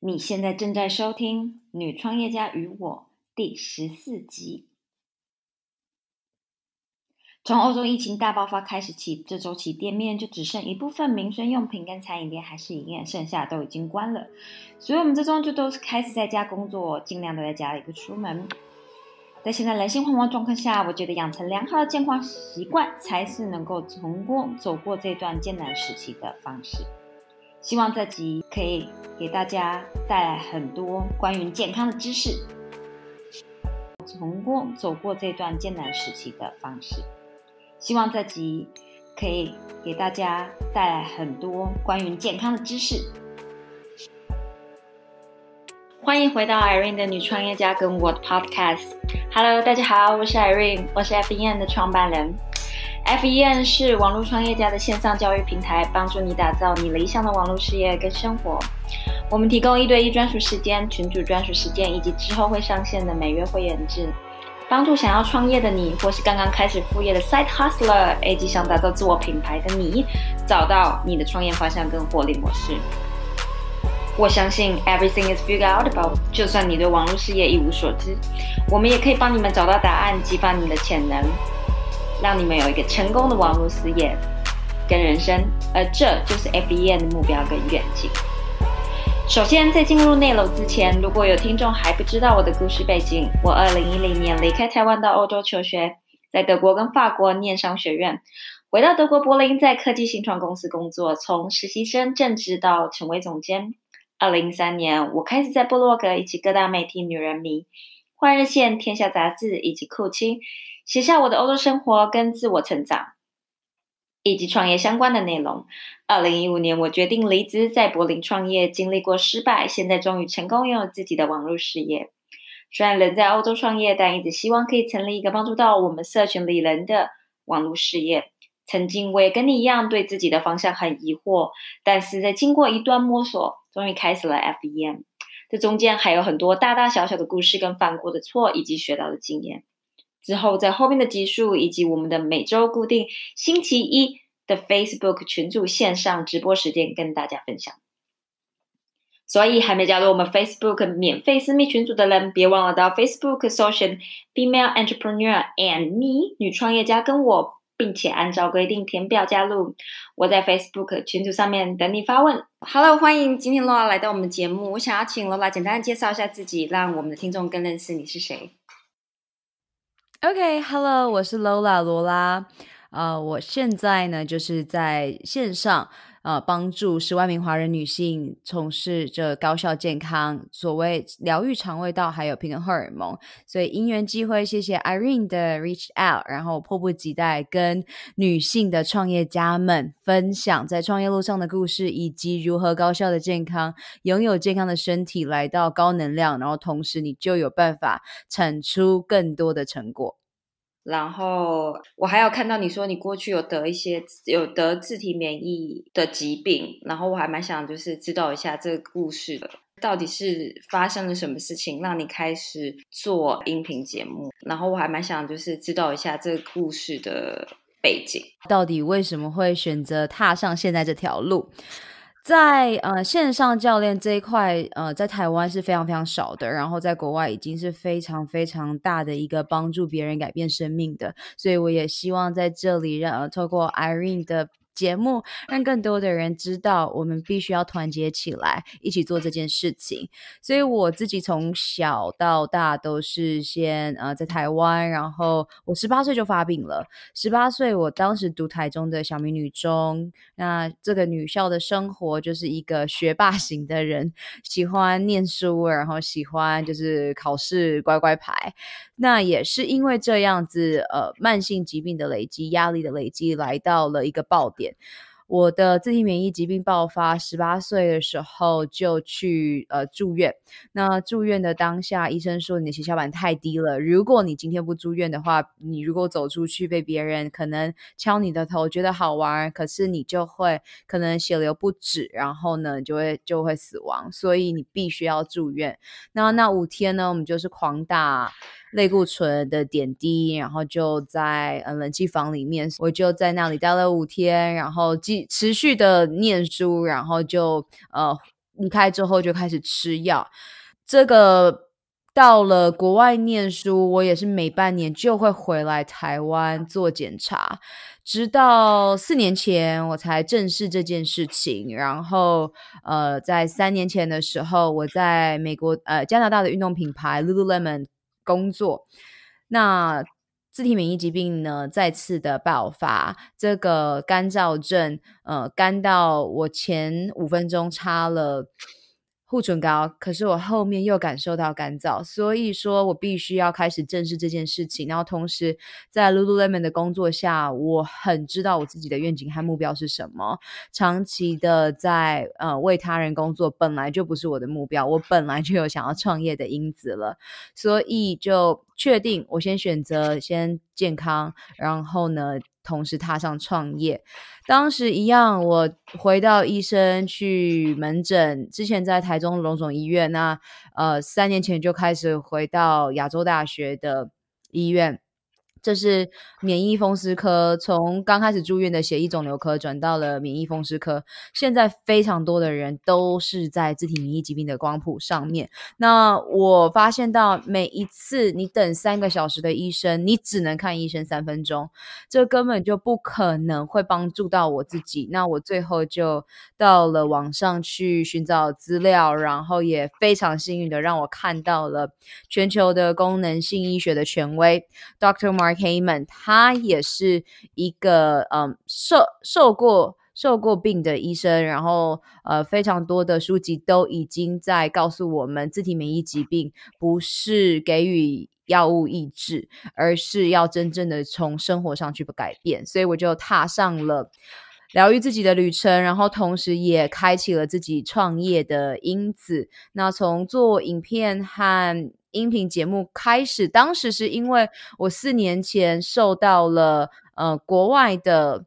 你现在正在收听《女创业家与我》第十四集。从欧洲疫情大爆发开始起，这周起店面就只剩一部分民生用品跟餐饮店还是营业，剩下都已经关了。所以我们这周就都是开始在家工作，尽量都在家里不出门。在现在人心惶惶状况下，我觉得养成良好的健康习惯才是能够成功走过这段艰难时期的方式。希望这集可以给大家带来很多关于健康的知识，成功走过这段艰难时期的方式。希望这集可以给大家带来很多关于健康的知识。欢迎回到 Irene 的女创业家跟我的 Podcast。Hello，大家好，我是 Irene，我是 FBN 的创办人。FEN 是网络创业家的线上教育平台，帮助你打造你理想的网络事业跟生活。我们提供一对一专属时间、群主专属时间，以及之后会上线的每月会员制，帮助想要创业的你，或是刚刚开始副业的 Side Hustler，以及想打造自我品牌的你，找到你的创业方向跟获利模式。我相信 Everything is figured out about，就算你对网络事业一无所知，我们也可以帮你们找到答案，激发你的潜能。让你们有一个成功的网络事业跟人生，而这就是 FBN 的目标跟愿景。首先，在进入内楼之前，如果有听众还不知道我的故事背景，我2010年离开台湾到欧洲求学，在德国跟法国念商学院，回到德国柏林，在科技新创公司工作，从实习生正职到成为总监。2013年，我开始在部落格以及各大媒体《女人迷》、《换日线》、《天下杂志》以及酷青。写下我的欧洲生活跟自我成长，以及创业相关的内容。二零一五年，我决定离职，在柏林创业，经历过失败，现在终于成功拥有自己的网络事业。虽然人在欧洲创业，但一直希望可以成立一个帮助到我们社群里人的网络事业。曾经我也跟你一样，对自己的方向很疑惑，但是在经过一段摸索，终于开始了 FEM。这中间还有很多大大小小的故事，跟犯过的错，以及学到的经验。之后，在后面的集数以及我们的每周固定星期一的 Facebook 群组线上直播时间跟大家分享。所以，还没加入我们 Facebook 免费私密群组的人，别忘了到 Facebook 搜寻 Female Entrepreneur and Me 女创业家跟我，并且按照规定填表加入。我在 Facebook 群组上面等你发问。Hello，欢迎今天罗拉来到我们的节目。我想要请罗拉简单介绍一下自己，让我们的听众更认识你是谁。OK，Hello，我是 Lola 罗拉，呃，我现在呢就是在线上，呃，帮助十万名华人女性从事着高效健康，所谓疗愈肠胃道，还有平衡荷尔蒙。所以因缘机会，谢谢 Irene 的 Reach Out，然后迫不及待跟女性的创业家们分享在创业路上的故事，以及如何高效的健康，拥有健康的身体，来到高能量，然后同时你就有办法产出更多的成果。然后我还有看到你说你过去有得一些有得自体免疫的疾病，然后我还蛮想就是知道一下这个故事的，到底是发生了什么事情让你开始做音频节目？然后我还蛮想就是知道一下这个故事的背景，到底为什么会选择踏上现在这条路？在呃线上教练这一块，呃，在台湾是非常非常少的，然后在国外已经是非常非常大的一个帮助别人改变生命的，所以我也希望在这里让呃透过 Irene 的。节目让更多的人知道，我们必须要团结起来，一起做这件事情。所以我自己从小到大都是先呃在台湾，然后我十八岁就发病了。十八岁，我当时读台中的小明女中，那这个女校的生活就是一个学霸型的人，喜欢念书，然后喜欢就是考试乖乖牌。那也是因为这样子，呃，慢性疾病的累积、压力的累积，来到了一个爆点。我的自体免疫疾病爆发，十八岁的时候就去呃住院。那住院的当下，医生说你的血小板太低了，如果你今天不住院的话，你如果走出去被别人可能敲你的头，觉得好玩，可是你就会可能血流不止，然后呢就会就会死亡，所以你必须要住院。那那五天呢，我们就是狂打。类固醇的点滴，然后就在呃冷气房里面，我就在那里待了五天，然后继持续的念书，然后就呃离开之后就开始吃药。这个到了国外念书，我也是每半年就会回来台湾做检查。直到四年前，我才正视这件事情。然后，呃，在三年前的时候，我在美国，呃，加拿大的运动品牌 Lululemon 工作。那自体免疫疾病呢，再次的爆发，这个干燥症，呃，干到我前五分钟插了。护唇膏，可是我后面又感受到干燥，所以说我必须要开始正视这件事情。然后同时在 Lululemon 的工作下，我很知道我自己的愿景和目标是什么。长期的在呃为他人工作本来就不是我的目标，我本来就有想要创业的因子了，所以就确定我先选择先健康，然后呢。同时踏上创业，当时一样，我回到医生去门诊。之前在台中龙总医院，那呃三年前就开始回到亚洲大学的医院。这是免疫风湿科，从刚开始住院的血液肿瘤科转到了免疫风湿科。现在非常多的人都是在自体免疫疾病的光谱上面。那我发现到每一次你等三个小时的医生，你只能看医生三分钟，这根本就不可能会帮助到我自己。那我最后就到了网上去寻找资料，然后也非常幸运的让我看到了全球的功能性医学的权威 Doctor Mark。Heyman，他也是一个嗯受受过受过病的医生，然后呃非常多的书籍都已经在告诉我们，自体免疫疾病不是给予药物抑制，而是要真正的从生活上去改变。所以我就踏上了疗愈自己的旅程，然后同时也开启了自己创业的因子。那从做影片和音频节目开始，当时是因为我四年前受到了呃国外的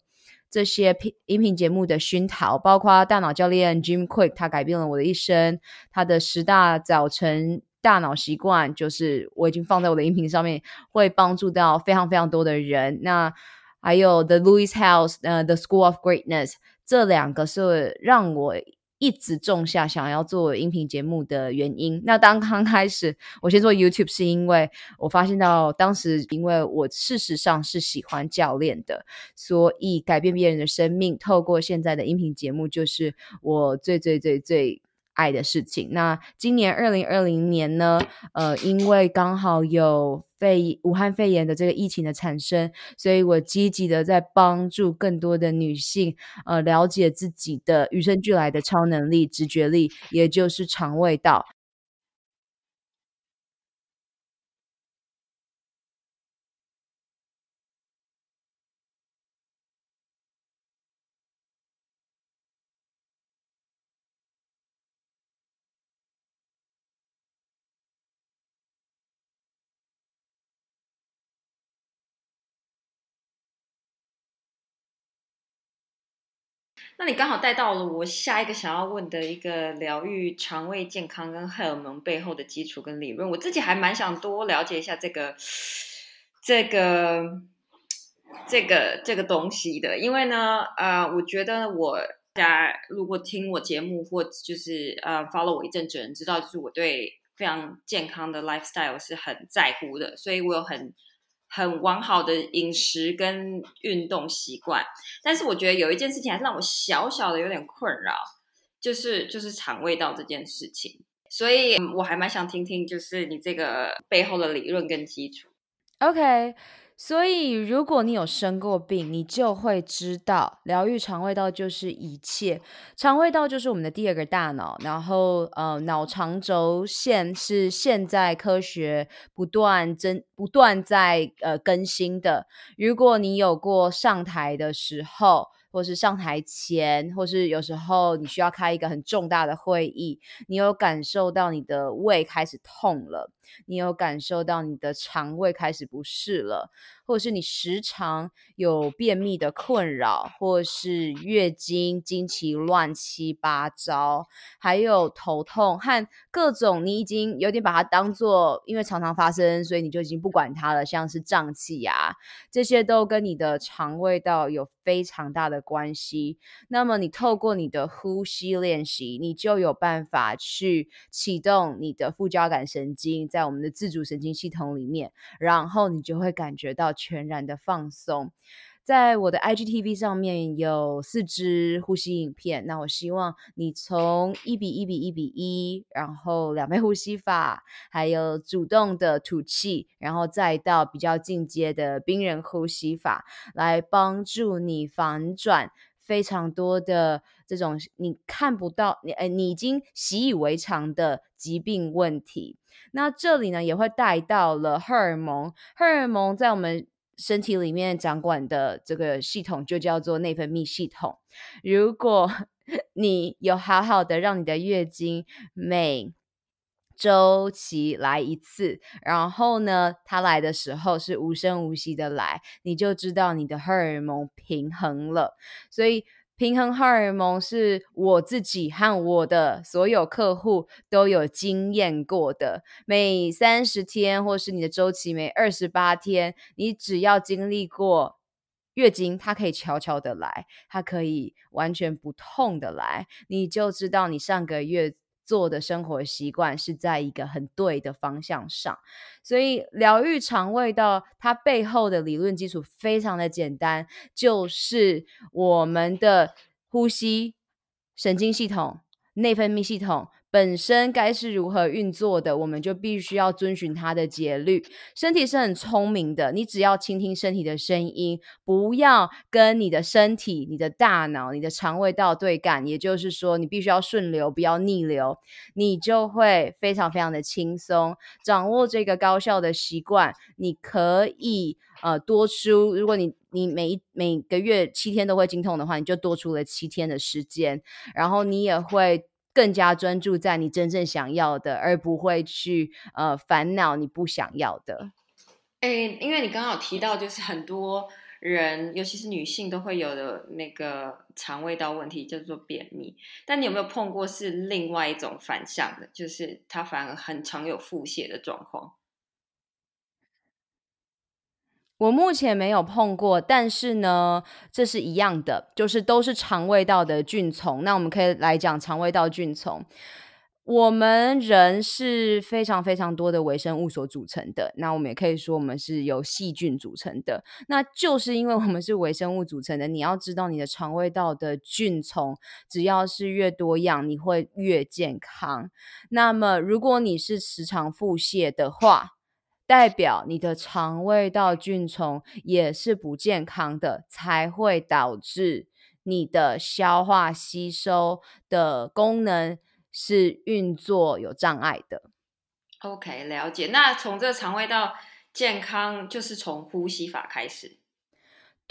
这些音频节目的熏陶，包括大脑教练 Jim Quick，他改变了我的一生。他的十大早晨大脑习惯，就是我已经放在我的音频上面，会帮助到非常非常多的人。那还有 The Louis House，呃，The School of Greatness，这两个是让我。一直种下想要做音频节目的原因。那当刚开始我先做 YouTube，是因为我发现到当时，因为我事实上是喜欢教练的，所以改变别人的生命，透过现在的音频节目，就是我最最最最。爱的事情。那今年二零二零年呢？呃，因为刚好有肺武汉肺炎的这个疫情的产生，所以我积极的在帮助更多的女性，呃，了解自己的与生俱来的超能力、直觉力，也就是肠胃道。那你刚好带到了我下一个想要问的一个疗愈肠胃健康跟荷尔蒙背后的基础跟理论，我自己还蛮想多了解一下这个 这个 这个这个东西的，因为呢，呃，我觉得我大家如果听我节目或就是呃 follow 我一阵子人知道，就是我对非常健康的 lifestyle 是很在乎的，所以我有很。很完好的饮食跟运动习惯，但是我觉得有一件事情还是让我小小的有点困扰，就是就是肠胃道这件事情，所以我还蛮想听听，就是你这个背后的理论跟基础。OK。所以，如果你有生过病，你就会知道，疗愈肠胃道就是一切。肠胃道就是我们的第二个大脑，然后，呃，脑肠轴线是现在科学不断增、不断在呃更新的。如果你有过上台的时候，或是上台前，或是有时候你需要开一个很重大的会议，你有感受到你的胃开始痛了，你有感受到你的肠胃开始不适了，或者是你时常有便秘的困扰，或是月经经期乱七八糟，还有头痛和各种你已经有点把它当做因为常常发生，所以你就已经不管它了，像是胀气啊，这些都跟你的肠胃道有非常大的关系。那么你透过你的呼吸练习，你就有办法去启动你的副交感神经，在我们的自主神经系统里面，然后你就会感觉到全然的放松。在我的 IGTV 上面有四支呼吸影片，那我希望你从一比一比一比一，然后两倍呼吸法，还有主动的吐气，然后再到比较进阶的冰人呼吸法，来帮助你反转。非常多的这种你看不到，你哎，你已经习以为常的疾病问题。那这里呢，也会带到了荷尔蒙。荷尔蒙在我们身体里面掌管的这个系统，就叫做内分泌系统。如果 你有好好的让你的月经每周期来一次，然后呢，它来的时候是无声无息的来，你就知道你的荷尔蒙平衡了。所以，平衡荷尔蒙是我自己和我的所有客户都有经验过的。每三十天，或是你的周期每二十八天，你只要经历过月经，它可以悄悄的来，它可以完全不痛的来，你就知道你上个月。做的生活习惯是在一个很对的方向上，所以疗愈肠胃道它背后的理论基础非常的简单，就是我们的呼吸、神经系统、内分泌系统。本身该是如何运作的，我们就必须要遵循它的节律。身体是很聪明的，你只要倾听身体的声音，不要跟你的身体、你的大脑、你的肠胃道对干。也就是说，你必须要顺流，不要逆流，你就会非常非常的轻松。掌握这个高效的习惯，你可以呃多出。如果你你每一每个月七天都会经痛的话，你就多出了七天的时间，然后你也会。更加专注在你真正想要的，而不会去呃烦恼你不想要的。哎，因为你刚好提到，就是很多人，尤其是女性，都会有的那个肠胃道问题，叫做便秘。但你有没有碰过是另外一种反向的，就是它反而很常有腹泻的状况？我目前没有碰过，但是呢，这是一样的，就是都是肠胃道的菌丛。那我们可以来讲肠胃道菌丛。我们人是非常非常多的微生物所组成的，那我们也可以说我们是由细菌组成的。那就是因为我们是微生物组成的，你要知道你的肠胃道的菌丛，只要是越多样，你会越健康。那么如果你是时常腹泻的话，代表你的肠胃道菌虫也是不健康的，才会导致你的消化吸收的功能是运作有障碍的。OK，了解。那从这个肠胃道健康，就是从呼吸法开始。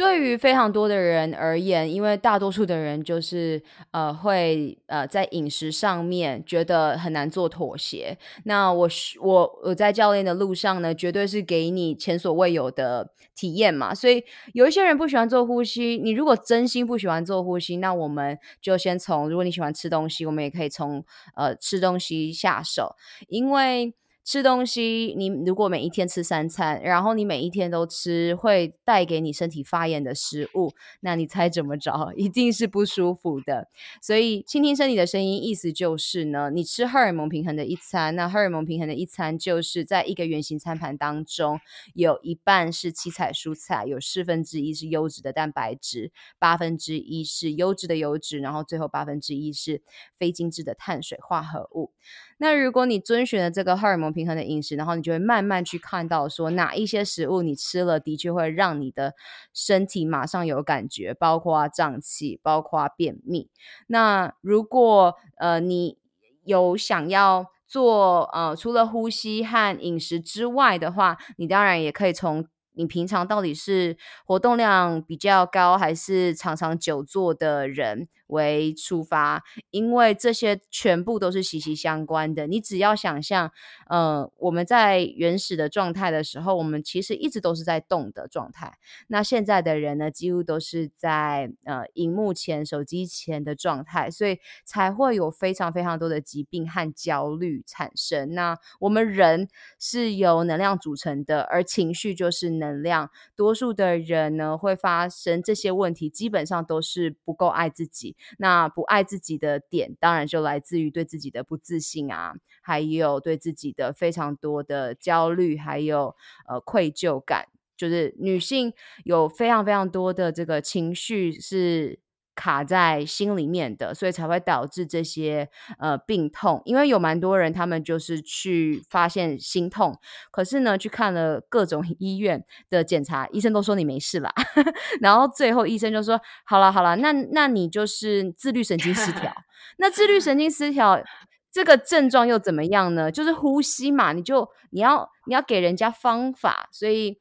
对于非常多的人而言，因为大多数的人就是呃会呃在饮食上面觉得很难做妥协。那我我我在教练的路上呢，绝对是给你前所未有的体验嘛。所以有一些人不喜欢做呼吸，你如果真心不喜欢做呼吸，那我们就先从如果你喜欢吃东西，我们也可以从呃吃东西下手，因为。吃东西，你如果每一天吃三餐，然后你每一天都吃会带给你身体发炎的食物，那你猜怎么着？一定是不舒服的。所以倾听身体的声音，意思就是呢，你吃荷尔蒙平衡的一餐。那荷尔蒙平衡的一餐，就是在一个圆形餐盘当中，有一半是七彩蔬菜，有四分之一是优质的蛋白质，八分之一是优质的油脂，然后最后八分之一是非精致的碳水化合物。那如果你遵循了这个荷尔蒙平衡的饮食，然后你就会慢慢去看到说哪一些食物你吃了的确会让你的身体马上有感觉，包括胀气，包括便秘。那如果呃你有想要做呃除了呼吸和饮食之外的话，你当然也可以从。你平常到底是活动量比较高，还是常常久坐的人为出发，因为这些全部都是息息相关的。你只要想象，呃，我们在原始的状态的时候，我们其实一直都是在动的状态。那现在的人呢，几乎都是在呃荧幕前、手机前的状态，所以才会有非常非常多的疾病和焦虑产生。那我们人是由能量组成的，而情绪就是能量。多数的人呢，会发生这些问题，基本上都是不够爱自己。那不爱自己的点，当然就来自于对自己的不自信啊，还有对自己的非常多的焦虑，还有呃愧疚感。就是女性有非常非常多的这个情绪是。卡在心里面的，所以才会导致这些呃病痛。因为有蛮多人，他们就是去发现心痛，可是呢，去看了各种医院的检查，医生都说你没事啦。然后最后医生就说：“好了好了，那那你就是自律神经失调。那自律神经失调这个症状又怎么样呢？就是呼吸嘛，你就你要你要给人家方法，所以。”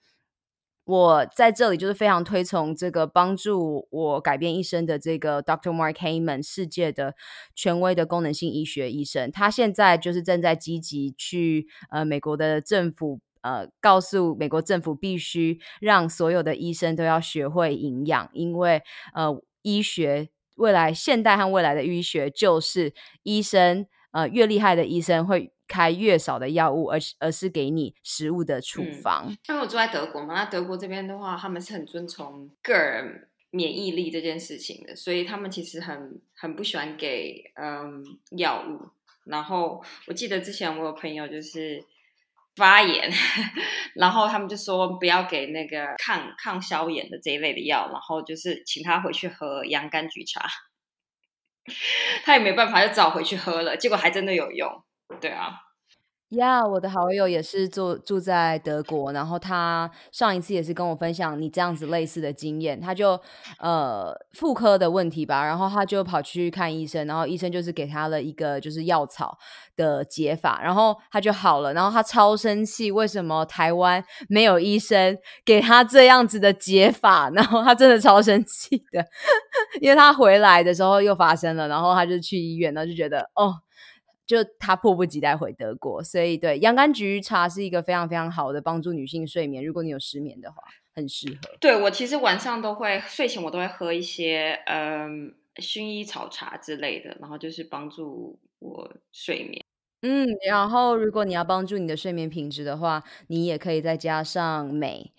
我在这里就是非常推崇这个帮助我改变一生的这个 Doctor Mark Heyman，世界的权威的功能性医学医生。他现在就是正在积极去呃美国的政府呃告诉美国政府必须让所有的医生都要学会营养，因为呃医学未来现代和未来的医学就是医生呃越厉害的医生会。开越少的药物，而而是给你食物的处方。因为我住在德国嘛，那德国这边的话，他们是很遵从个人免疫力这件事情的，所以他们其实很很不喜欢给嗯药物。然后我记得之前我有朋友就是发炎，然后他们就说不要给那个抗抗消炎的这一类的药，然后就是请他回去喝洋甘菊茶。他也没办法，就找回去喝了，结果还真的有用。对啊，呀，我的好友也是住住在德国，然后他上一次也是跟我分享你这样子类似的经验，他就呃妇科的问题吧，然后他就跑去看医生，然后医生就是给他了一个就是药草的解法，然后他就好了，然后他超生气，为什么台湾没有医生给他这样子的解法？然后他真的超生气的，因为他回来的时候又发生了，然后他就去医院，然后就觉得哦。就他迫不及待回德国，所以对洋甘菊茶是一个非常非常好的帮助女性睡眠。如果你有失眠的话，很适合。对我其实晚上都会睡前我都会喝一些嗯薰衣草茶之类的，然后就是帮助我睡眠。嗯，然后如果你要帮助你的睡眠品质的话，你也可以再加上镁。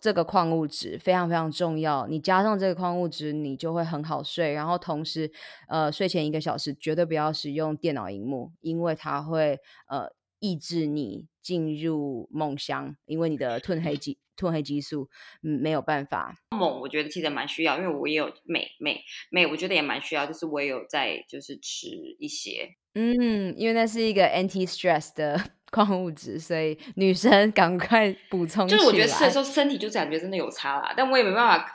这个矿物质非常非常重要，你加上这个矿物质，你就会很好睡。然后同时，呃，睡前一个小时绝对不要使用电脑荧幕，因为它会呃抑制你进入梦乡，因为你的褪黑激褪黑激素嗯没有办法。锰我觉得其实蛮需要，因为我也有镁镁镁，我觉得也蛮需要，就是我也有在就是吃一些。嗯，因为那是一个 anti stress 的 矿物质，所以女生赶快补充。就是我觉得吃的时候身体就感觉真的有差啦，但我也没办法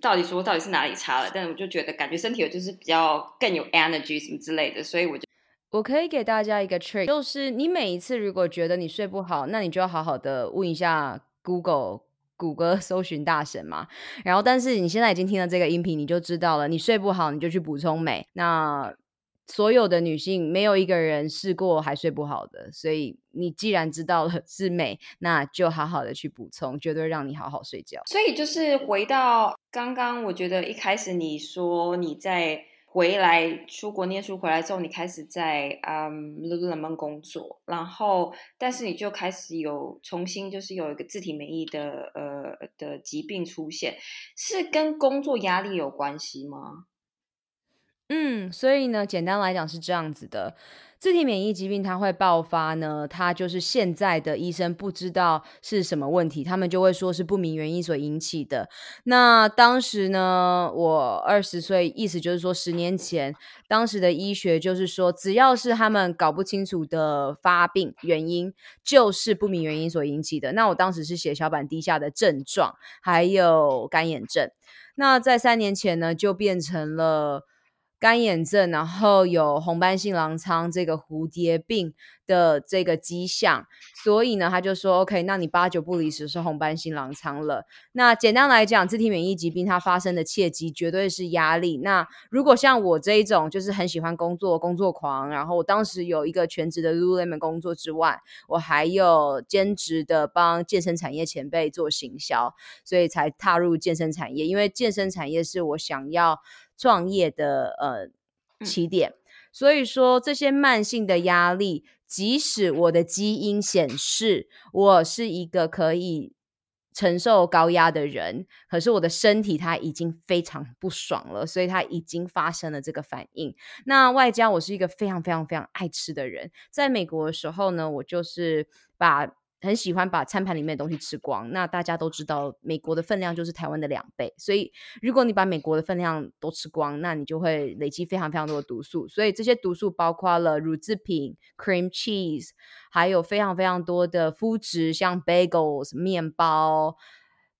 到底说到底是哪里差了，但我就觉得感觉身体就是比较更有 energy 什么之类的，所以我就我可以给大家一个 trick，就是你每一次如果觉得你睡不好，那你就要好好的问一下 Google 谷歌搜寻大神嘛。然后，但是你现在已经听了这个音频，你就知道了，你睡不好你就去补充镁。那所有的女性没有一个人试过还睡不好的，所以你既然知道了 是美，那就好好的去补充，绝对让你好好睡觉。所以就是回到刚刚，我觉得一开始你说你在回来出国念书回来之后，你开始在嗯 Lululemon 工作，然后但是你就开始有重新就是有一个自体免疫的呃的疾病出现，是跟工作压力有关系吗？嗯，所以呢，简单来讲是这样子的，自体免疫疾病它会爆发呢，它就是现在的医生不知道是什么问题，他们就会说是不明原因所引起的。那当时呢，我二十岁，意思就是说十年前，当时的医学就是说，只要是他们搞不清楚的发病原因，就是不明原因所引起的。那我当时是血小板低下的症状，还有干眼症。那在三年前呢，就变成了。干眼症，然后有红斑性狼疮这个蝴蝶病的这个迹象，所以呢，他就说，OK，那你八九不离十是红斑性狼疮了。那简单来讲，自体免疫疾病它发生的契机绝对是压力。那如果像我这一种，就是很喜欢工作、工作狂，然后我当时有一个全职的 Lululemon 工作之外，我还有兼职的帮健身产业前辈做行销，所以才踏入健身产业。因为健身产业是我想要。创业的呃起点，所以说这些慢性的压力，即使我的基因显示我是一个可以承受高压的人，可是我的身体它已经非常不爽了，所以它已经发生了这个反应。那外加我是一个非常非常非常爱吃的人，在美国的时候呢，我就是把。很喜欢把餐盘里面的东西吃光。那大家都知道，美国的分量就是台湾的两倍。所以，如果你把美国的分量都吃光，那你就会累积非常非常多的毒素。所以，这些毒素包括了乳制品、cream cheese，还有非常非常多的麸质，像 bagels、面包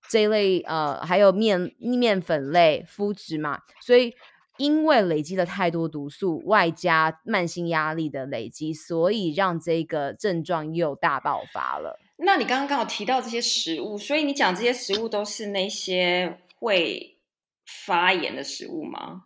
这一类，呃，还有面面粉类麸质嘛。所以。因为累积了太多毒素，外加慢性压力的累积，所以让这个症状又大爆发了。那你刚刚刚好提到这些食物，所以你讲这些食物都是那些会发炎的食物吗？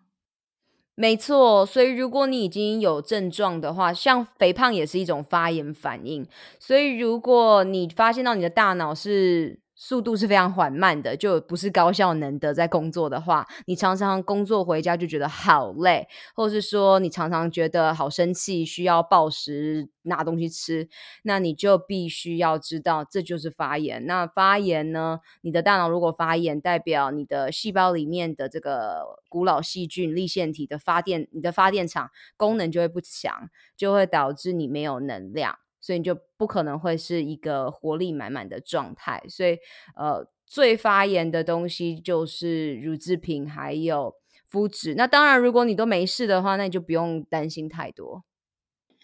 没错，所以如果你已经有症状的话，像肥胖也是一种发炎反应。所以如果你发现到你的大脑是。速度是非常缓慢的，就不是高效能的。在工作的话，你常常工作回家就觉得好累，或者是说你常常觉得好生气，需要暴食拿东西吃，那你就必须要知道这就是发炎。那发炎呢？你的大脑如果发炎，代表你的细胞里面的这个古老细菌立腺体的发电，你的发电厂功能就会不强，就会导致你没有能量。所以你就不可能会是一个活力满满的状态，所以呃，最发炎的东西就是乳制品还有肤质。那当然，如果你都没事的话，那你就不用担心太多。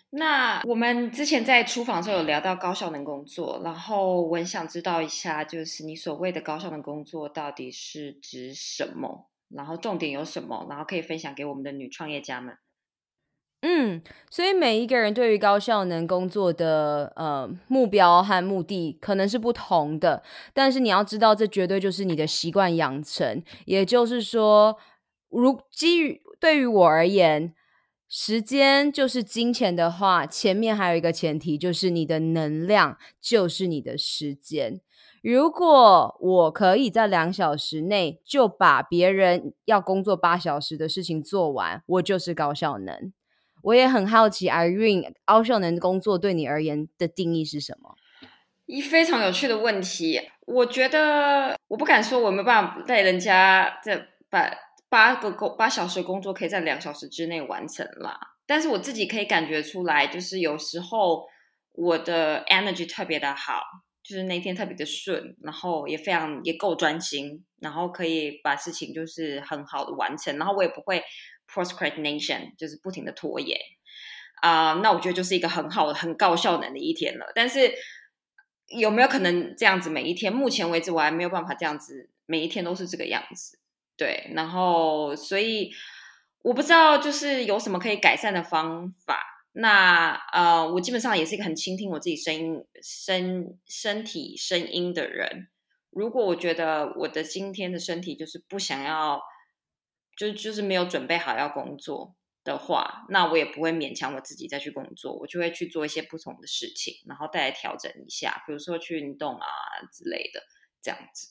那我们之前在厨房的时候有聊到高效能工作，然后我很想知道一下，就是你所谓的高效能工作到底是指什么？然后重点有什么？然后可以分享给我们的女创业家们。嗯，所以每一个人对于高效能工作的呃目标和目的可能是不同的，但是你要知道，这绝对就是你的习惯养成。也就是说，如基于对于我而言，时间就是金钱的话，前面还有一个前提，就是你的能量就是你的时间。如果我可以在两小时内就把别人要工作八小时的事情做完，我就是高效能。我也很好奇，Irene 奥效能工作对你而言的定义是什么？一非常有趣的问题。我觉得我不敢说我没办法带人家在把八个工八小时工作可以在两小时之内完成啦。但是我自己可以感觉出来，就是有时候我的 energy 特别的好，就是那天特别的顺，然后也非常也够专心，然后可以把事情就是很好的完成，然后我也不会。Procrastination 就是不停的拖延啊，那我觉得就是一个很好的、很高效能的一天了。但是有没有可能这样子每一天？目前为止我还没有办法这样子每一天都是这个样子。对，然后所以我不知道就是有什么可以改善的方法。那呃，我基本上也是一个很倾听我自己声音、身身体声音的人。如果我觉得我的今天的身体就是不想要。就就是没有准备好要工作的话，那我也不会勉强我自己再去工作，我就会去做一些不同的事情，然后再来调整一下，比如说去运动啊之类的，这样子。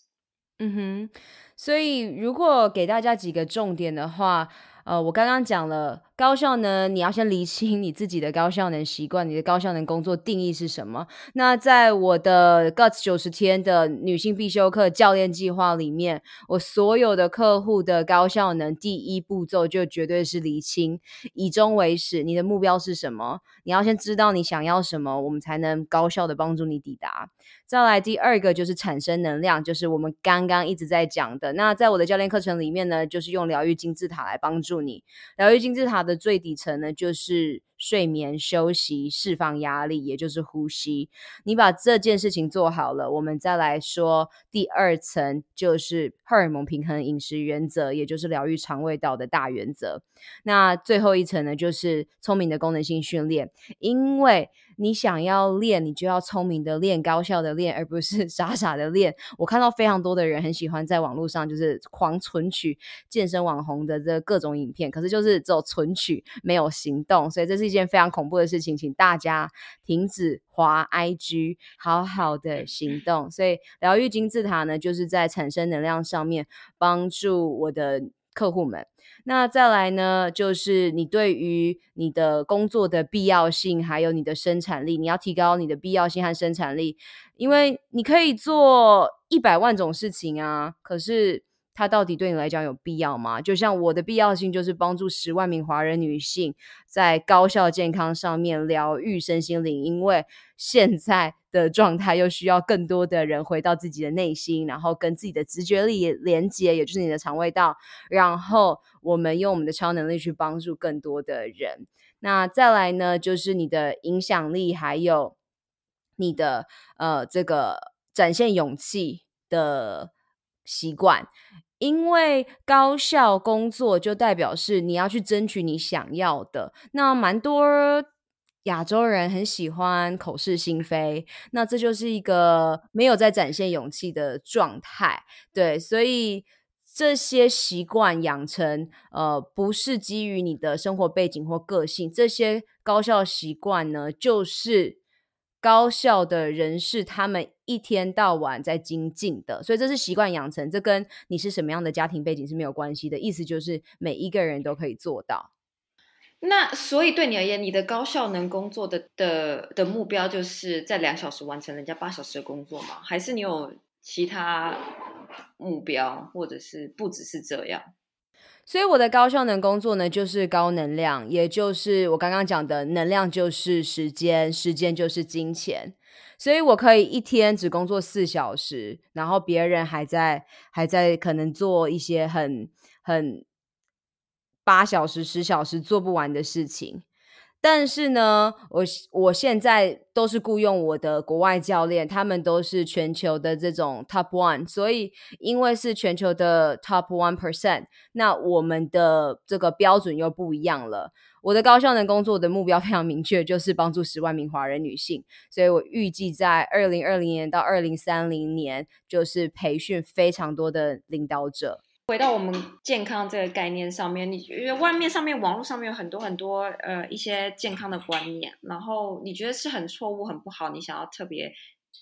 嗯哼，所以如果给大家几个重点的话。呃，我刚刚讲了高效能，你要先理清你自己的高效能习惯，你的高效能工作定义是什么？那在我的 Guts 九十天的女性必修课教练计划里面，我所有的客户的高效能第一步骤就绝对是理清，以终为始，你的目标是什么？你要先知道你想要什么，我们才能高效的帮助你抵达。再来第二个就是产生能量，就是我们刚刚一直在讲的。那在我的教练课程里面呢，就是用疗愈金字塔来帮助你。疗愈金字塔的最底层呢，就是睡眠、休息、释放压力，也就是呼吸。你把这件事情做好了，我们再来说第二层，就是荷尔蒙平衡饮食原则，也就是疗愈肠胃道的大原则。那最后一层呢，就是聪明的功能性训练，因为。你想要练，你就要聪明的练，高效的练，而不是 傻傻的练。我看到非常多的人很喜欢在网络上就是狂存取健身网红的这各种影片，可是就是只有存取，没有行动，所以这是一件非常恐怖的事情，请大家停止滑 IG，好好的行动。所以疗愈金字塔呢，就是在产生能量上面帮助我的客户们。那再来呢，就是你对于你的工作的必要性，还有你的生产力，你要提高你的必要性和生产力，因为你可以做一百万种事情啊，可是。它到底对你来讲有必要吗？就像我的必要性就是帮助十万名华人女性在高效健康上面疗愈身心灵，因为现在的状态又需要更多的人回到自己的内心，然后跟自己的直觉力连接，也就是你的肠胃道，然后我们用我们的超能力去帮助更多的人。那再来呢，就是你的影响力，还有你的呃这个展现勇气的习惯。因为高效工作就代表是你要去争取你想要的。那蛮多亚洲人很喜欢口是心非，那这就是一个没有在展现勇气的状态。对，所以这些习惯养成，呃，不是基于你的生活背景或个性，这些高效习惯呢，就是。高效的人士，他们一天到晚在精进的，所以这是习惯养成，这跟你是什么样的家庭背景是没有关系的。意思就是每一个人都可以做到。那所以对你而言，你的高效能工作的的的目标就是在两小时完成人家八小时的工作吗？还是你有其他目标，或者是不只是这样？所以我的高效能工作呢，就是高能量，也就是我刚刚讲的能量就是时间，时间就是金钱。所以我可以一天只工作四小时，然后别人还在还在可能做一些很很八小时、十小时做不完的事情。但是呢，我我现在都是雇佣我的国外教练，他们都是全球的这种 top one，所以因为是全球的 top one percent，那我们的这个标准又不一样了。我的高效能工作的目标非常明确，就是帮助十万名华人女性，所以我预计在二零二零年到二零三零年，就是培训非常多的领导者。回到我们健康这个概念上面，你觉得外面上面网络上面有很多很多呃一些健康的观念，然后你觉得是很错误、很不好，你想要特别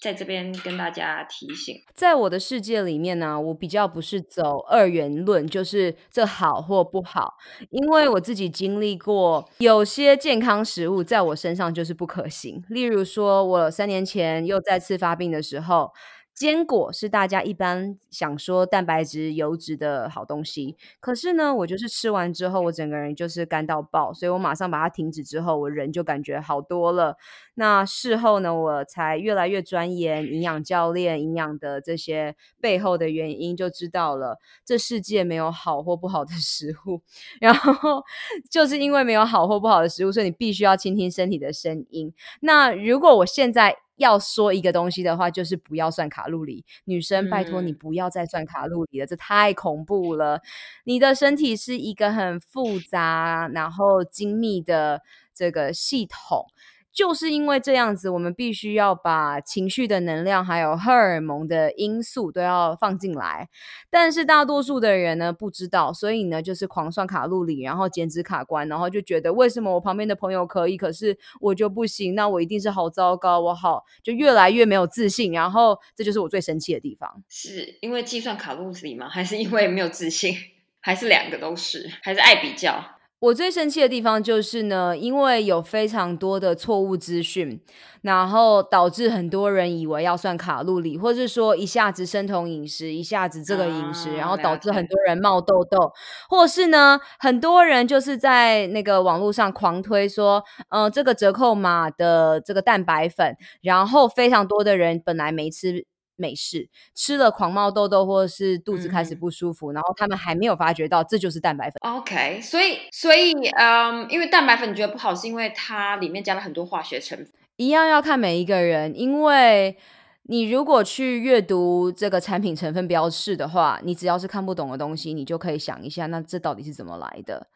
在这边跟大家提醒。在我的世界里面呢，我比较不是走二元论，就是这好或不好，因为我自己经历过有些健康食物在我身上就是不可行，例如说我三年前又再次发病的时候。坚果是大家一般想说蛋白质、油脂的好东西，可是呢，我就是吃完之后，我整个人就是干到爆，所以我马上把它停止之后，我人就感觉好多了。那事后呢，我才越来越钻研营养教练营养的这些背后的原因，就知道了这世界没有好或不好的食物，然后就是因为没有好或不好的食物，所以你必须要倾听身体的声音。那如果我现在。要说一个东西的话，就是不要算卡路里。女生，拜托你不要再算卡路里了，这太恐怖了。你的身体是一个很复杂、然后精密的这个系统。就是因为这样子，我们必须要把情绪的能量还有荷尔蒙的因素都要放进来。但是大多数的人呢不知道，所以呢就是狂算卡路里，然后减脂卡关，然后就觉得为什么我旁边的朋友可以，可是我就不行？那我一定是好糟糕，我好就越来越没有自信。然后这就是我最生气的地方，是因为计算卡路里吗？还是因为没有自信？还是两个都是？还是爱比较？我最生气的地方就是呢，因为有非常多的错误资讯，然后导致很多人以为要算卡路里，或者说一下子生酮饮食，一下子这个饮食，然后导致很多人冒痘痘，或是呢，很多人就是在那个网络上狂推说，嗯，这个折扣码的这个蛋白粉，然后非常多的人本来没吃。没事，吃了狂冒痘痘或者是肚子开始不舒服，然后他们还没有发觉到这就是蛋白粉。OK，所以所以嗯，因为蛋白粉你觉得不好，是因为它里面加了很多化学成分。一样要看每一个人，因为你如果去阅读这个产品成分标示的话，你只要是看不懂的东西，你就可以想一下，那这到底是怎么来的？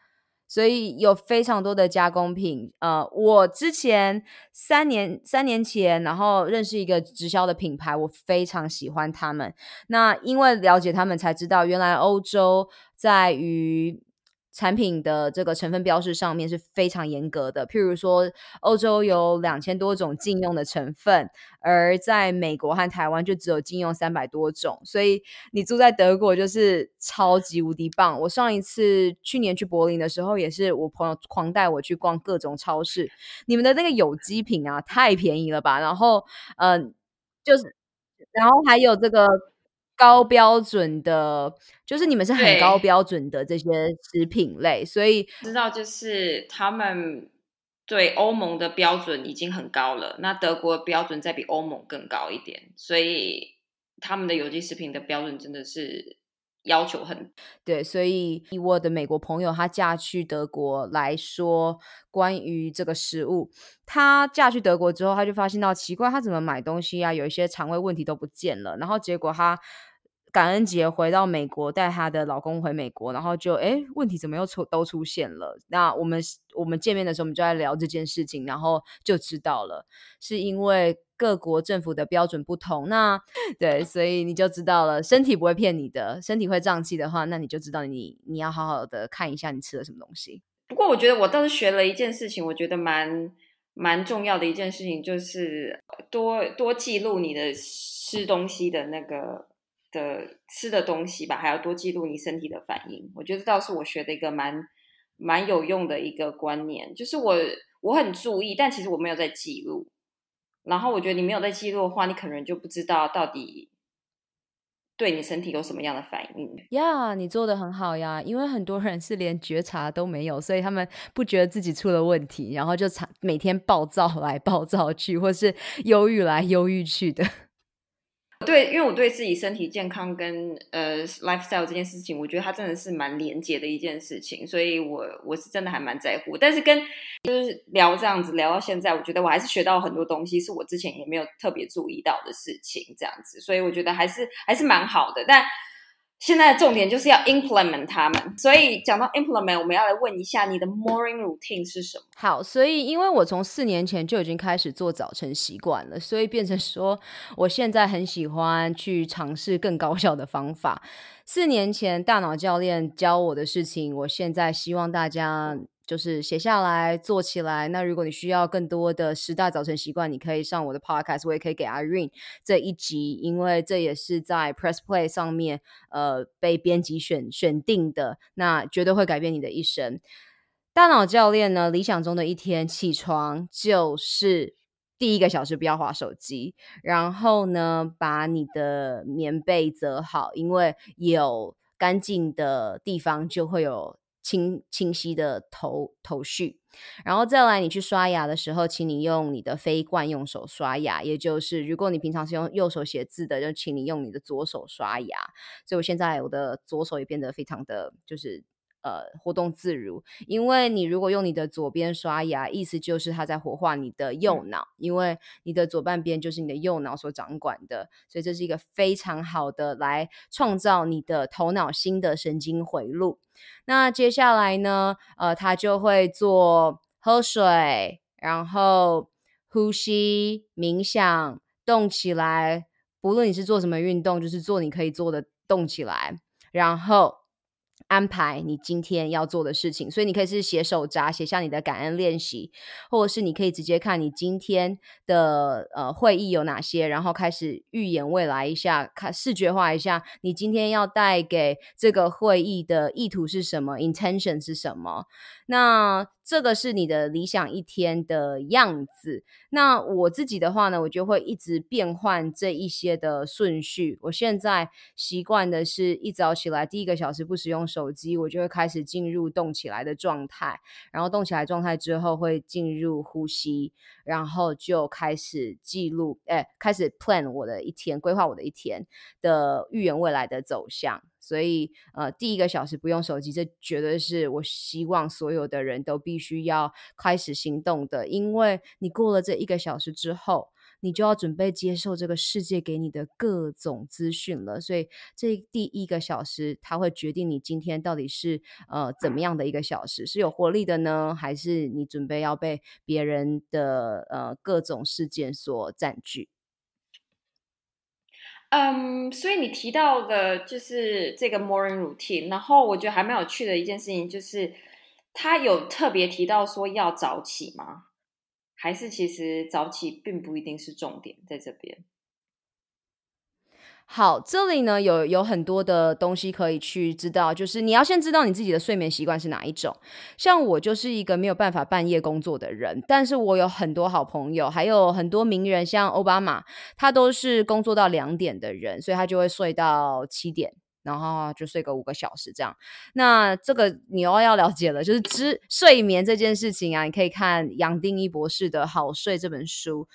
所以有非常多的加工品，呃，我之前三年三年前，然后认识一个直销的品牌，我非常喜欢他们。那因为了解他们，才知道原来欧洲在于。产品的这个成分标识上面是非常严格的，譬如说，欧洲有两千多种禁用的成分，而在美国和台湾就只有禁用三百多种，所以你住在德国就是超级无敌棒。我上一次去年去柏林的时候，也是我朋友狂带我去逛各种超市，你们的那个有机品啊，太便宜了吧？然后，嗯，就是，然后还有这个。高标准的，就是你们是很高标准的这些食品类，所以知道就是他们对欧盟的标准已经很高了，那德国标准再比欧盟更高一点，所以他们的有机食品的标准真的是要求很对。所以以我的美国朋友，她嫁去德国来说，关于这个食物，她嫁去德国之后，她就发现到奇怪，她怎么买东西啊，有一些肠胃问题都不见了，然后结果她。感恩节回到美国，带她的老公回美国，然后就哎，问题怎么又出都出现了？那我们我们见面的时候，我们就在聊这件事情，然后就知道了，是因为各国政府的标准不同。那对，所以你就知道了，身体不会骗你的，身体会胀气的话，那你就知道你你要好好的看一下你吃了什么东西。不过我觉得我倒是学了一件事情，我觉得蛮蛮重要的一件事情，就是多多记录你的吃东西的那个。的吃的东西吧，还要多记录你身体的反应。我觉得倒是我学的一个蛮蛮有用的一个观念，就是我我很注意，但其实我没有在记录。然后我觉得你没有在记录的话，你可能就不知道到底对你身体有什么样的反应。呀，你做的很好呀，因为很多人是连觉察都没有，所以他们不觉得自己出了问题，然后就常每天暴躁来暴躁去，或是忧郁来忧郁去的。对，因为我对自己身体健康跟呃 lifestyle 这件事情，我觉得它真的是蛮连接的一件事情，所以我我是真的还蛮在乎。但是跟就是聊这样子聊到现在，我觉得我还是学到很多东西，是我之前也没有特别注意到的事情，这样子，所以我觉得还是还是蛮好的。但现在的重点就是要 implement 他们，所以讲到 implement，我们要来问一下你的 morning routine 是什么？好，所以因为我从四年前就已经开始做早晨习惯了，所以变成说我现在很喜欢去尝试更高效的方法。四年前大脑教练教我的事情，我现在希望大家。就是写下来做起来。那如果你需要更多的十大早晨习惯，你可以上我的 podcast，我也可以给 Irene 这一集，因为这也是在 Press Play 上面呃被编辑选选定的，那绝对会改变你的一生。大脑教练呢，理想中的一天起床就是第一个小时不要划手机，然后呢把你的棉被折好，因为有干净的地方就会有。清清晰的头头绪，然后再来，你去刷牙的时候，请你用你的非惯用手刷牙，也就是如果你平常是用右手写字的，就请你用你的左手刷牙。所以我现在我的左手也变得非常的就是。呃，活动自如，因为你如果用你的左边刷牙，意思就是它在活化你的右脑，因为你的左半边就是你的右脑所掌管的，所以这是一个非常好的来创造你的头脑新的神经回路。那接下来呢，呃，他就会做喝水，然后呼吸、冥想、动起来，不论你是做什么运动，就是做你可以做的动起来，然后。安排你今天要做的事情，所以你可以是写手札，写下你的感恩练习，或者是你可以直接看你今天的呃会议有哪些，然后开始预言未来一下，看视觉化一下你今天要带给这个会议的意图是什么，intention 是什么。那这个是你的理想一天的样子。那我自己的话呢，我就会一直变换这一些的顺序。我现在习惯的是一早起来第一个小时不使用手。机，我就会开始进入动起来的状态，然后动起来状态之后会进入呼吸，然后就开始记录，哎，开始 plan 我的一天，规划我的一天的预言未来的走向。所以，呃，第一个小时不用手机，这绝对是我希望所有的人都必须要开始行动的，因为你过了这一个小时之后。你就要准备接受这个世界给你的各种资讯了，所以这第一个小时，它会决定你今天到底是呃怎么样的一个小时，是有活力的呢，还是你准备要被别人的呃各种事件所占据？嗯，所以你提到的就是这个 morning routine，然后我觉得还蛮有趣的一件事情，就是他有特别提到说要早起吗？还是其实早起并不一定是重点，在这边。好，这里呢有有很多的东西可以去知道，就是你要先知道你自己的睡眠习惯是哪一种。像我就是一个没有办法半夜工作的人，但是我有很多好朋友，还有很多名人，像奥巴马，他都是工作到两点的人，所以他就会睡到七点。然后就睡个五个小时这样，那这个你又要了解了，就是知睡眠这件事情啊，你可以看杨定一博士的好睡这本书，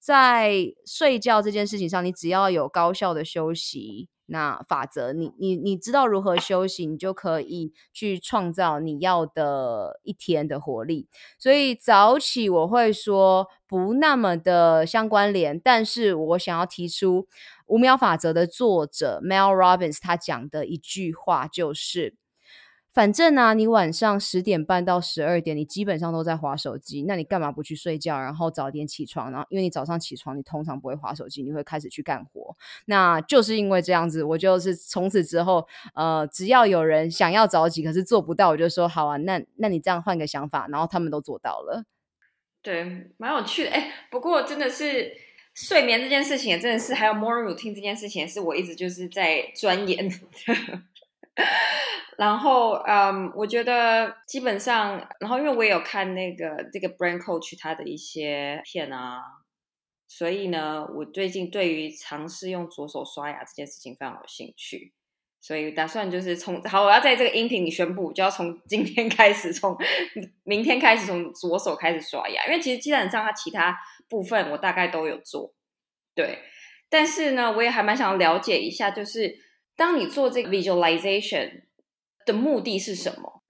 在睡觉这件事情上，你只要有高效的休息。那法则，你你你知道如何休息，你就可以去创造你要的一天的活力。所以早起我会说不那么的相关联，但是我想要提出五秒法则的作者 Mel Robbins 他讲的一句话就是。反正呢，你晚上十点半到十二点，你基本上都在划手机，那你干嘛不去睡觉，然后早点起床？然后，因为你早上起床，你通常不会划手机，你会开始去干活。那就是因为这样子，我就是从此之后，呃，只要有人想要早起，可是做不到，我就说好啊，那那你这样换个想法，然后他们都做到了。对，蛮有趣的。哎，不过真的是睡眠这件事情，也真的是还有 morning routine 这件事情，是我一直就是在钻研。然后，嗯，我觉得基本上，然后因为我也有看那个这个 Brain Coach 他的一些片啊，所以呢，我最近对于尝试用左手刷牙这件事情非常有兴趣，所以打算就是从好，我要在这个音频里宣布，就要从今天开始，从明天开始从左手开始刷牙，因为其实基本上它其他部分我大概都有做，对，但是呢，我也还蛮想了解一下，就是当你做这个 visualization。的目的是什么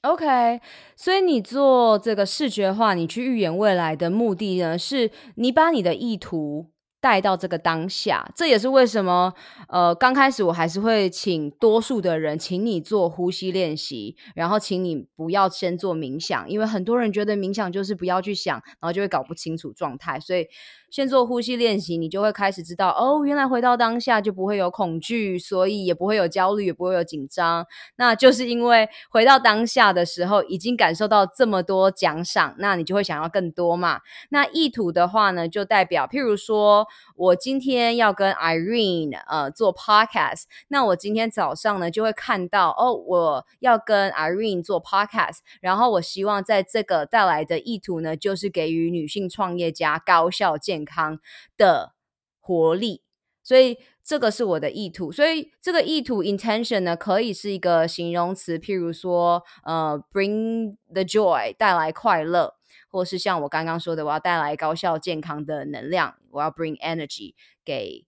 ？OK，所以你做这个视觉化，你去预言未来的目的呢？是你把你的意图带到这个当下。这也是为什么，呃，刚开始我还是会请多数的人，请你做呼吸练习，然后请你不要先做冥想，因为很多人觉得冥想就是不要去想，然后就会搞不清楚状态，所以。先做呼吸练习，你就会开始知道哦，原来回到当下就不会有恐惧，所以也不会有焦虑，也不会有紧张。那就是因为回到当下的时候，已经感受到这么多奖赏，那你就会想要更多嘛。那意图的话呢，就代表，譬如说我今天要跟 Irene 呃做 podcast，那我今天早上呢就会看到哦，我要跟 Irene 做 podcast，然后我希望在这个带来的意图呢，就是给予女性创业家高效健。健康的活力，所以这个是我的意图。所以这个意图 intention 呢，可以是一个形容词，譬如说，呃，bring the joy 带来快乐，或是像我刚刚说的，我要带来高效健康的能量，我要 bring energy 给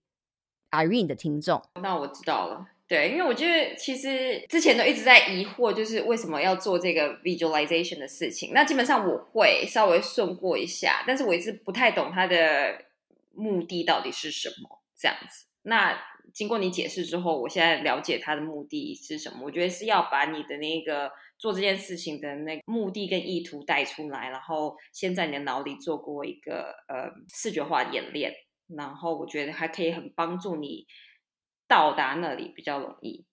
Irene 的听众。那我知道了，对，因为我觉得其实之前都一直在疑惑，就是为什么要做这个 visualization 的事情。那基本上我会稍微顺过一下，但是我一直不太懂它的目的到底是什么。这样子，那经过你解释之后，我现在了解它的目的是什么。我觉得是要把你的那个做这件事情的那目的跟意图带出来，然后先在你的脑里做过一个呃视觉化演练，然后我觉得还可以很帮助你。到达那里比较容易，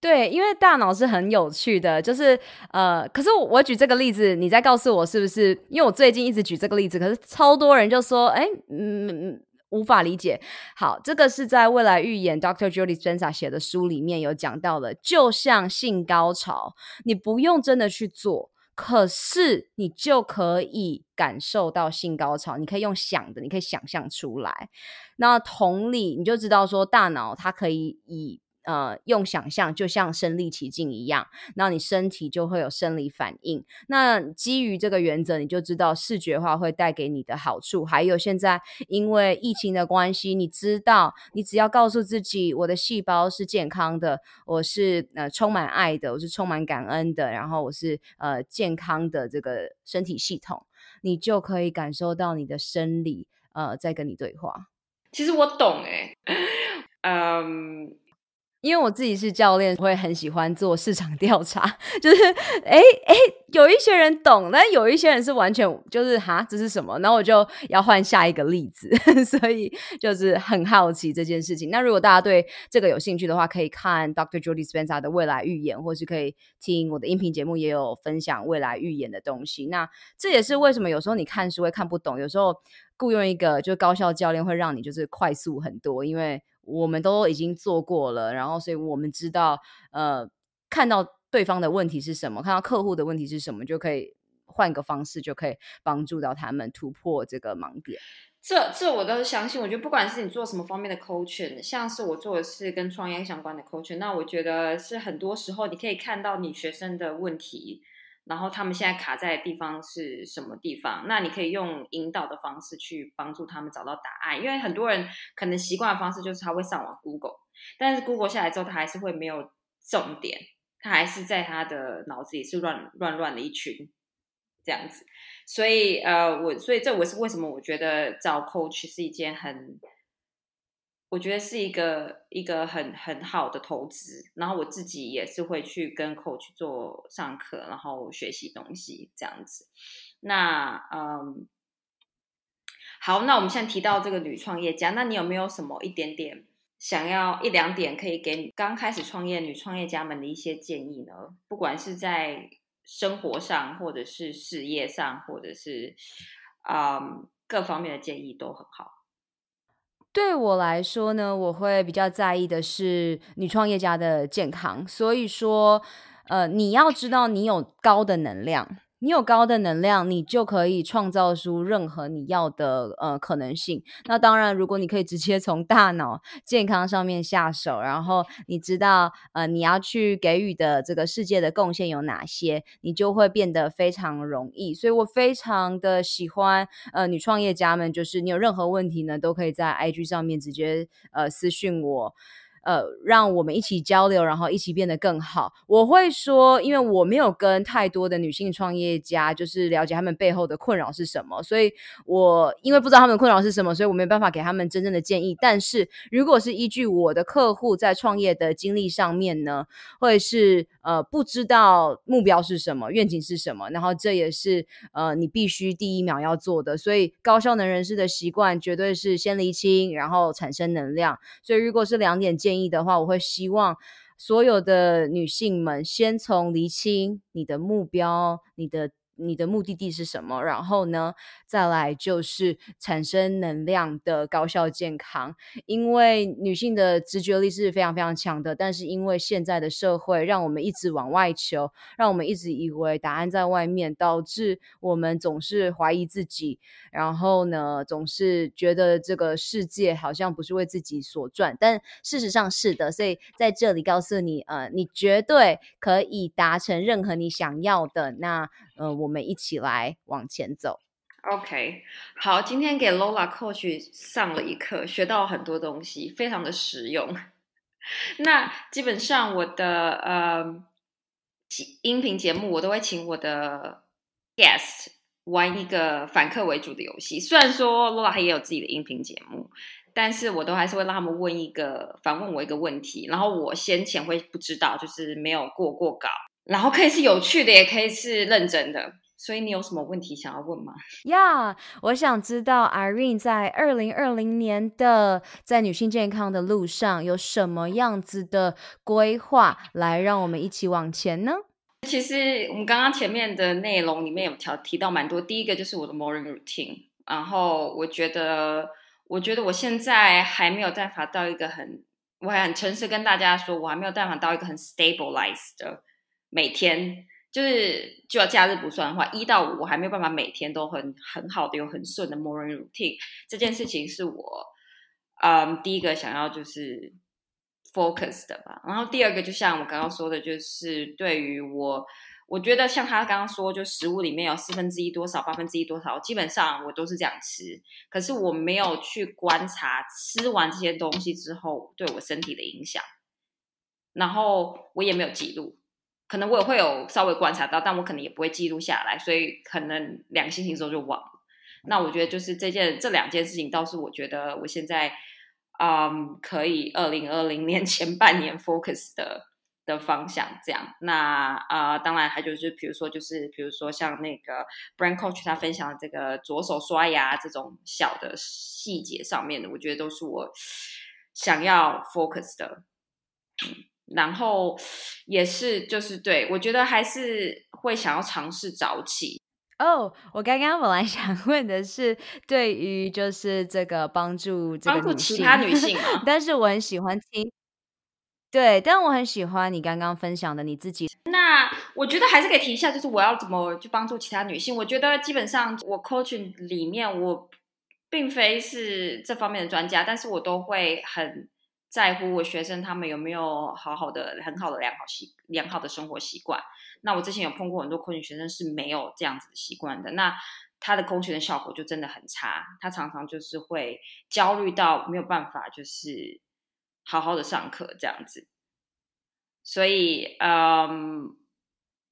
对，因为大脑是很有趣的，就是呃，可是我举这个例子，你再告诉我是不是？因为我最近一直举这个例子，可是超多人就说，哎，嗯，无法理解。好，这个是在未来预言 Dr. Julie Spencer 写的书里面有讲到的，就像性高潮，你不用真的去做。可是你就可以感受到性高潮，你可以用想的，你可以想象出来。那同理，你就知道说，大脑它可以以呃用想象，就像身临其境一样，然后你身体就会有生理反应。那基于这个原则，你就知道视觉化会带给你的好处。还有现在因为疫情的关系，你知道，你只要告诉自己，我的细胞是健康的，我是呃充满爱的，我是充满感恩的，然后我是呃健康的这个身体系统，你就可以感受到你的生理呃在跟你对话。其实我懂哎，嗯。因为我自己是教练，会很喜欢做市场调查。就是，哎哎，有一些人懂，但有一些人是完全就是哈，这是什么？然后我就要换下一个例子。所以就是很好奇这件事情。那如果大家对这个有兴趣的话，可以看 Dr. Judy Spencer 的未来预言，或是可以听我的音频节目，也有分享未来预言的东西。那这也是为什么有时候你看书会看不懂，有时候雇佣一个就是高效教练会让你就是快速很多，因为。我们都已经做过了，然后所以我们知道，呃，看到对方的问题是什么，看到客户的问题是什么，就可以换个方式，就可以帮助到他们突破这个盲点。这这我都相信。我觉得不管是你做什么方面的 coaching，像是我做的是跟创业相关的 coaching，那我觉得是很多时候你可以看到你学生的问题。然后他们现在卡在的地方是什么地方？那你可以用引导的方式去帮助他们找到答案。因为很多人可能习惯的方式就是他会上网 Google，但是 Google 下来之后，他还是会没有重点，他还是在他的脑子里是乱乱乱的一群这样子。所以呃，我所以这我是为什么我觉得找 coach 是一件很。我觉得是一个一个很很好的投资，然后我自己也是会去跟 coach 做上课，然后学习东西这样子。那嗯，好，那我们现在提到这个女创业家，那你有没有什么一点点想要一两点可以给你刚开始创业女创业家们的一些建议呢？不管是在生活上，或者是事业上，或者是啊各方面的建议都很好。对我来说呢，我会比较在意的是女创业家的健康，所以说，呃，你要知道你有高的能量。你有高的能量，你就可以创造出任何你要的呃可能性。那当然，如果你可以直接从大脑 健康上面下手，然后你知道呃你要去给予的这个世界的贡献有哪些，你就会变得非常容易。所以我非常的喜欢呃女创业家们，就是你有任何问题呢，都可以在 IG 上面直接呃私讯我。呃，让我们一起交流，然后一起变得更好。我会说，因为我没有跟太多的女性创业家，就是了解他们背后的困扰是什么，所以我因为不知道他们的困扰是什么，所以我没办法给他们真正的建议。但是如果是依据我的客户在创业的经历上面呢，会是呃不知道目标是什么，愿景是什么，然后这也是呃你必须第一秒要做的。所以高效能人士的习惯绝对是先厘清，然后产生能量。所以如果是两点建。建议的话，我会希望所有的女性们先从厘清你的目标，你的。你的目的地是什么？然后呢，再来就是产生能量的高效健康。因为女性的直觉力是非常非常强的，但是因为现在的社会让我们一直往外求，让我们一直以为答案在外面，导致我们总是怀疑自己，然后呢，总是觉得这个世界好像不是为自己所转，但事实上是的。所以在这里告诉你，呃，你绝对可以达成任何你想要的。那呃，我们一起来往前走。OK，好，今天给 Lola Coach 上了一课，学到很多东西，非常的实用。那基本上我的呃音频节目，我都会请我的 guest 玩一个反客为主的游戏。虽然说 Lola 也有自己的音频节目，但是我都还是会让他们问一个反问我一个问题，然后我先前会不知道，就是没有过过稿。然后可以是有趣的，也可以是认真的。所以你有什么问题想要问吗？呀，我想知道 Irene 在二零二零年的在女性健康的路上有什么样子的规划，来让我们一起往前呢？其实我们刚刚前面的内容里面有条提到蛮多。第一个就是我的 morning routine，然后我觉得，我觉得我现在还没有办法到一个很，我还很诚实跟大家说，我还没有办法到一个很 stabilized 的。每天就是就要假日不算的话，一到五我还没有办法每天都很很好的有很顺的 morning routine。这件事情是我，嗯，第一个想要就是 focus 的吧。然后第二个，就像我刚刚说的，就是对于我，我觉得像他刚刚说，就食物里面有四分之一多少，八分之一多少，基本上我都是这样吃。可是我没有去观察吃完这些东西之后对我身体的影响，然后我也没有记录。可能我也会有稍微观察到，但我可能也不会记录下来，所以可能两个星期之后就忘了。那我觉得就是这件这两件事情，倒是我觉得我现在，嗯，可以二零二零年 前半年 focus 的的方向这样。那啊，当然还就是比如说就是比如说像那个 brand coach 他分享的这个左手刷牙这种小的细节上面的，我觉得都是我想要 focus 的。然后也是，就是对我觉得还是会想要尝试早起哦。我刚刚本来 想问的是，对于就是这个帮助帮助其他女性，但是我很喜欢听。对，但我很喜欢你刚刚分享的你自己。那我觉得还是可以提一下，就是我要怎么去帮助其他女性。我觉得基本上我 coaching 里面，我并非是这方面的专家，但是我都会很。在乎我学生他们有没有好好的、很好的良好习良好的生活习惯。那我之前有碰过很多空训学生是没有这样子的习惯的，那他的空训的效果就真的很差。他常常就是会焦虑到没有办法，就是好好的上课这样子。所以，嗯，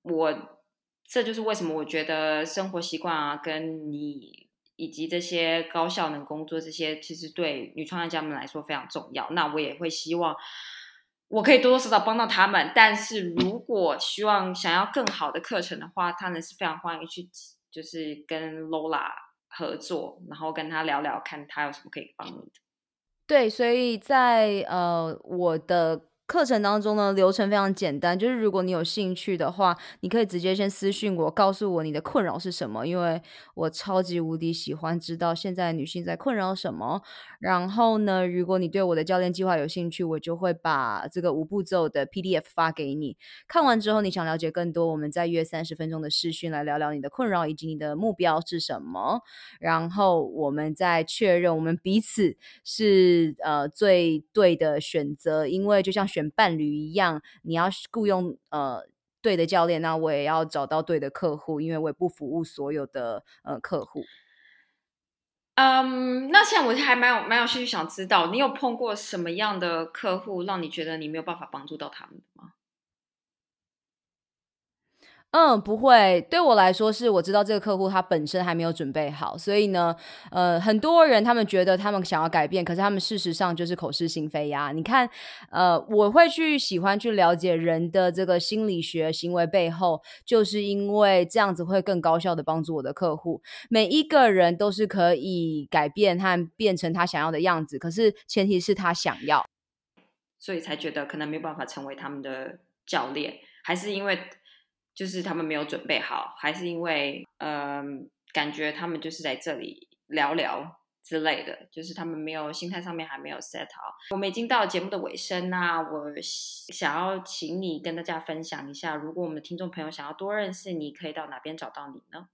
我这就是为什么我觉得生活习惯啊，跟你。以及这些高效能工作，这些其实对女创业家们来说非常重要。那我也会希望我可以多多少少帮到他们。但是如果希望想要更好的课程的话，他们是非常欢迎去，就是跟 Lola 合作，然后跟他聊聊，看他有什么可以帮你的。对，所以在呃我的。课程当中呢，流程非常简单，就是如果你有兴趣的话，你可以直接先私信我，告诉我你的困扰是什么，因为我超级无敌喜欢知道现在女性在困扰什么。然后呢，如果你对我的教练计划有兴趣，我就会把这个五步骤的 PDF 发给你。看完之后，你想了解更多，我们再约三十分钟的试训来聊聊你的困扰以及你的目标是什么。然后我们再确认我们彼此是呃最对的选择，因为就像选。伴侣一样，你要雇佣呃对的教练，那我也要找到对的客户，因为我也不服务所有的呃客户。嗯，那现在我还蛮有蛮有兴趣想知道，你有碰过什么样的客户，让你觉得你没有办法帮助到他们的吗？嗯，不会。对我来说，是我知道这个客户他本身还没有准备好，所以呢，呃，很多人他们觉得他们想要改变，可是他们事实上就是口是心非呀。你看，呃，我会去喜欢去了解人的这个心理学行为背后，就是因为这样子会更高效的帮助我的客户。每一个人都是可以改变和变成他想要的样子，可是前提是他想要，所以才觉得可能没有办法成为他们的教练，还是因为。就是他们没有准备好，还是因为嗯，感觉他们就是在这里聊聊之类的，就是他们没有心态上面还没有 set 好。我们已经到节目的尾声那我想要请你跟大家分享一下，如果我们的听众朋友想要多认识你，可以到哪边找到你呢？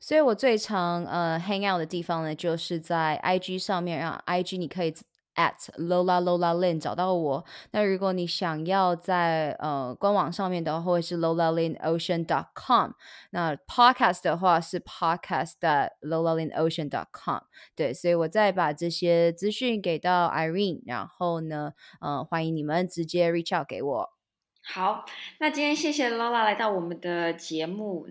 所以我最常呃 hang out 的地方呢，就是在 IG 上面，让 IG 你可以。At Lola Lola Lin 找到我。那如果你想要在呃官网上面的话，或者是 Lola Lin Ocean dot com。那 podcast 的话是 podcast at Lola Lin Ocean dot com。对，所以我再把这些资讯给到 Irene，然后呢，呃，欢迎你们直接 reach out 给我。好，那今天谢谢 Lola 来到我们的节目。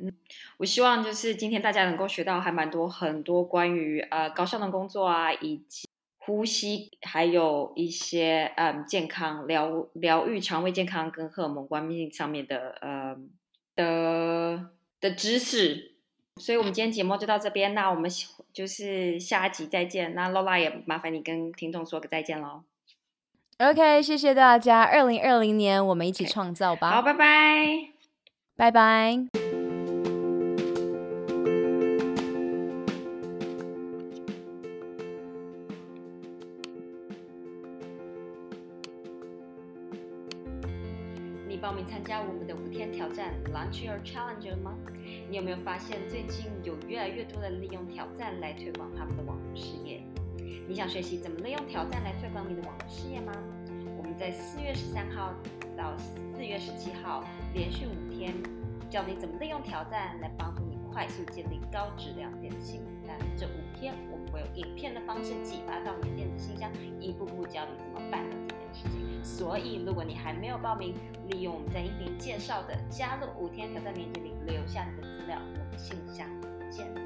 我希望就是今天大家能够学到还蛮多很多关于呃高效能工作啊，以及。呼吸，还有一些嗯健康疗疗愈肠胃健康跟荷尔蒙关系上面的呃的的知识，所以我们今天节目就到这边，那我们就是下一集再见。那 Lola 也麻烦你跟听众说个再见喽。OK，谢谢大家，二零二零年我们一起创造吧。好，拜拜，拜拜。战 Launch Your Challenge 了吗？你有没有发现最近有越来越多的利用挑战来推广他们的网络事业？你想学习怎么利用挑战来推广你的网络事业吗？我们在四月十三号到四月十七号连续五天，教你怎么利用挑战来帮助你快速建立高质量电子信名单。这五天我们会用影片的方式寄发到你的电子信箱，一步步教你怎么办到这件事情。所以，如果你还没有报名，利用我们在音频介绍的加入五天挑战链接里留下你的资料，我们线下见。